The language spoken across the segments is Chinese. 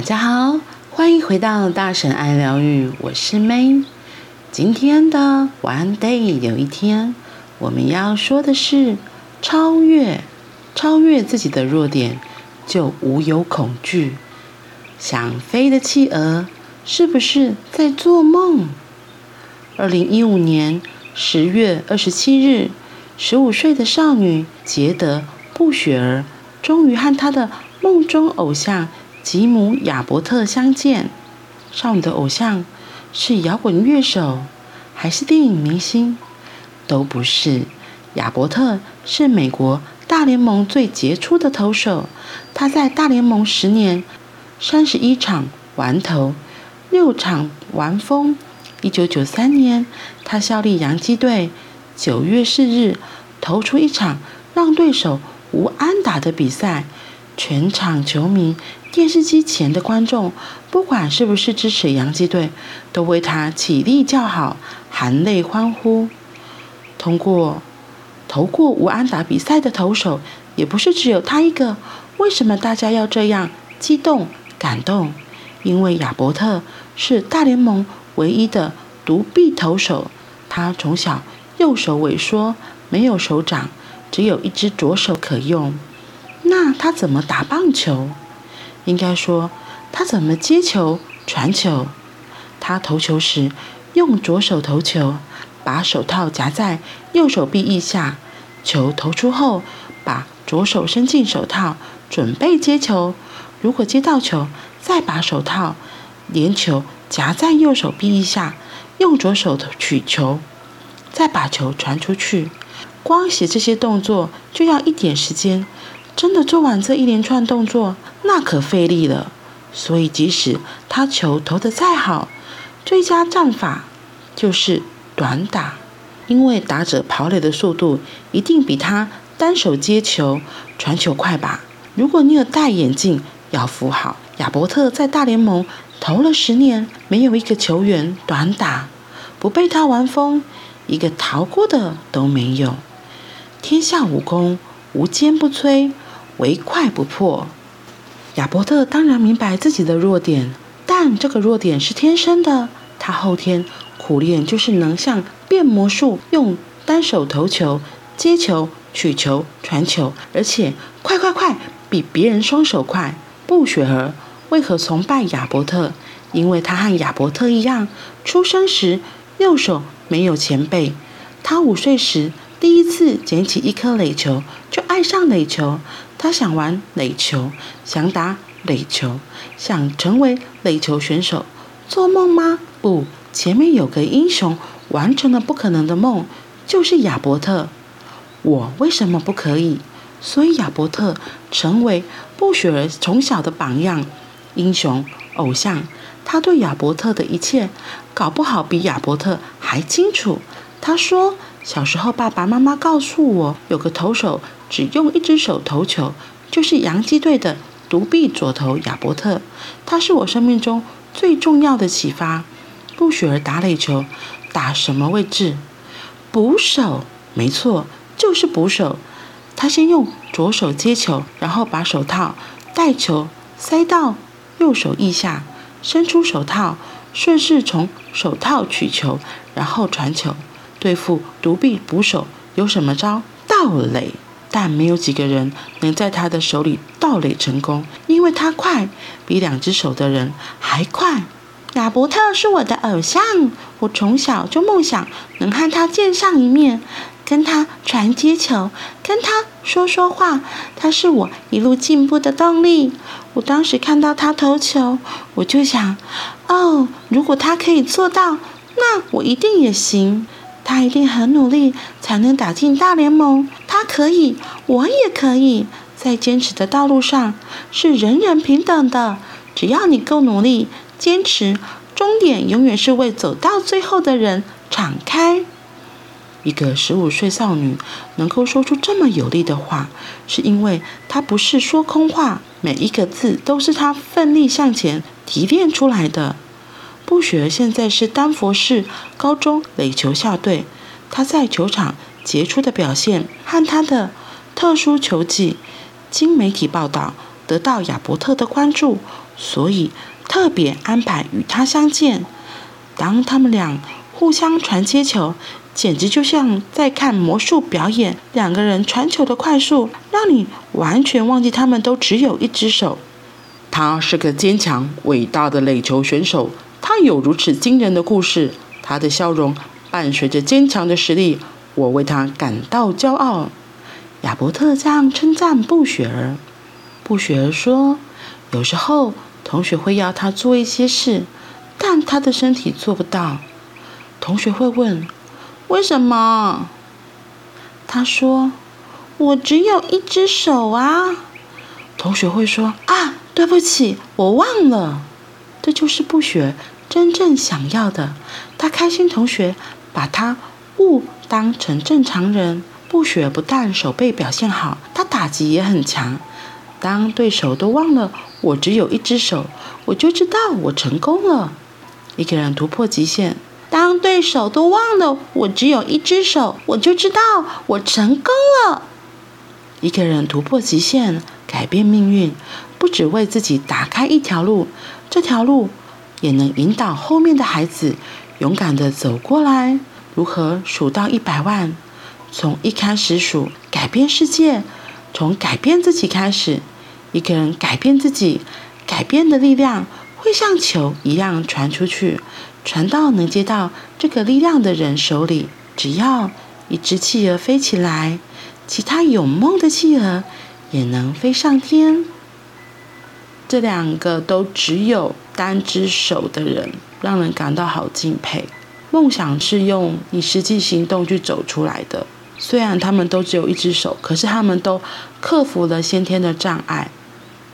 大家好，欢迎回到大神爱疗愈，我是 May。今天的 One Day 有一天，我们要说的是超越，超越自己的弱点，就无有恐惧。想飞的企鹅，是不是在做梦？二零一五年十月二十七日，十五岁的少女杰德·布雪儿，终于和她的梦中偶像。吉姆·亚伯特相见。少女的偶像是摇滚乐手，还是电影明星？都不是。亚伯特是美国大联盟最杰出的投手。他在大联盟十年，三十一场完投，六场完封。一九九三年，他效力洋基队。九月四日，投出一场让对手无安打的比赛。全场球迷、电视机前的观众，不管是不是支持洋基队，都为他起立叫好，含泪欢呼。通过投过无安打比赛的投手，也不是只有他一个。为什么大家要这样激动、感动？因为亚伯特是大联盟唯一的独臂投手。他从小右手萎缩，没有手掌，只有一只左手可用。那他怎么打棒球？应该说，他怎么接球、传球？他投球时用左手投球，把手套夹在右手臂腋下。球投出后，把左手伸进手套，准备接球。如果接到球，再把手套连球夹在右手臂腋下，用左手取球，再把球传出去。光写这些动作就要一点时间。真的做完这一连串动作，那可费力了。所以，即使他球投得再好，最佳战法就是短打，因为打者跑垒的速度一定比他单手接球、传球快吧。如果你有戴眼镜，要扶好。亚伯特在大联盟投了十年，没有一个球员短打不被他玩封，一个逃过的都没有。天下武功，无坚不摧。唯快不破。亚伯特当然明白自己的弱点，但这个弱点是天生的。他后天苦练，就是能像变魔术，用单手投球、接球、取球、传球，而且快快快，比别人双手快。布雪儿为何崇拜亚伯特？因为他和亚伯特一样，出生时右手没有前臂。他五岁时第一次捡起一颗垒球，就爱上垒球。他想玩垒球，想打垒球，想成为垒球选手。做梦吗？不，前面有个英雄完成了不可能的梦，就是亚伯特。我为什么不可以？所以亚伯特成为布雪儿从小的榜样、英雄、偶像。他对亚伯特的一切，搞不好比亚伯特还清楚。他说，小时候爸爸妈妈告诉我，有个投手。只用一只手投球，就是洋基队的独臂左投亚伯特。他是我生命中最重要的启发。布雪儿打垒球，打什么位置？捕手，没错，就是捕手。他先用左手接球，然后把手套带球塞到右手腋下，伸出手套，顺势从手套取球，然后传球。对付独臂捕手有什么招？盗垒。但没有几个人能在他的手里盗垒成功，因为他快，比两只手的人还快。亚伯特是我的偶像，我从小就梦想能和他见上一面，跟他传接球，跟他说说话。他是我一路进步的动力。我当时看到他投球，我就想，哦，如果他可以做到，那我一定也行。他一定很努力才能打进大联盟。他可以，我也可以。在坚持的道路上，是人人平等的。只要你够努力、坚持，终点永远是为走到最后的人敞开。一个十五岁少女能够说出这么有力的话，是因为她不是说空话，每一个字都是她奋力向前提炼出来的。布雪现在是丹佛市高中垒球校队，他在球场杰出的表现和他的特殊球技，经媒体报道得到亚伯特的关注，所以特别安排与他相见。当他们俩互相传接球，简直就像在看魔术表演。两个人传球的快速，让你完全忘记他们都只有一只手。他是个坚强伟大的垒球选手，他有如此惊人的故事，他的笑容伴随着坚强的实力，我为他感到骄傲。亚伯特这样称赞布雪儿。布雪儿说：“有时候同学会要他做一些事，但他的身体做不到。同学会问：为什么？他说：我只有一只手啊。同学会说：啊。”对不起，我忘了。这就是布雪真正想要的。他开心同学把他误当成正常人。布雪不但手背表现好，他打击也很强。当对手都忘了我只有一只手，我就知道我成功了。一个人突破极限。当对手都忘了我只有一只手，我就知道我成功了。一个人突破极限，改变命运。不只为自己打开一条路，这条路也能引导后面的孩子勇敢的走过来。如何数到一百万？从一开始数，改变世界，从改变自己开始。一个人改变自己，改变的力量会像球一样传出去，传到能接到这个力量的人手里。只要一只企鹅飞起来，其他有梦的企鹅也能飞上天。这两个都只有单只手的人，让人感到好敬佩。梦想是用你实际行动去走出来的。虽然他们都只有一只手，可是他们都克服了先天的障碍，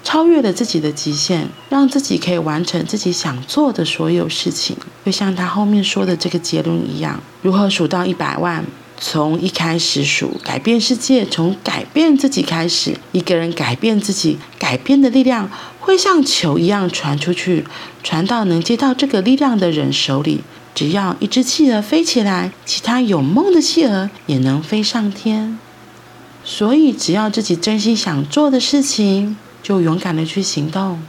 超越了自己的极限，让自己可以完成自己想做的所有事情。就像他后面说的这个结论一样：如何数到一百万？从一开始数，改变世界，从改变自己开始。一个人改变自己，改变的力量会像球一样传出去，传到能接到这个力量的人手里。只要一只企鹅飞起来，其他有梦的企鹅也能飞上天。所以，只要自己真心想做的事情，就勇敢的去行动，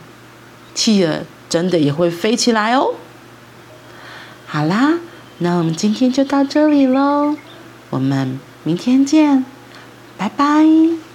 企鹅真的也会飞起来哦。好啦，那我们今天就到这里喽。我们明天见，拜拜。